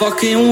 fucking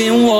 fucking walls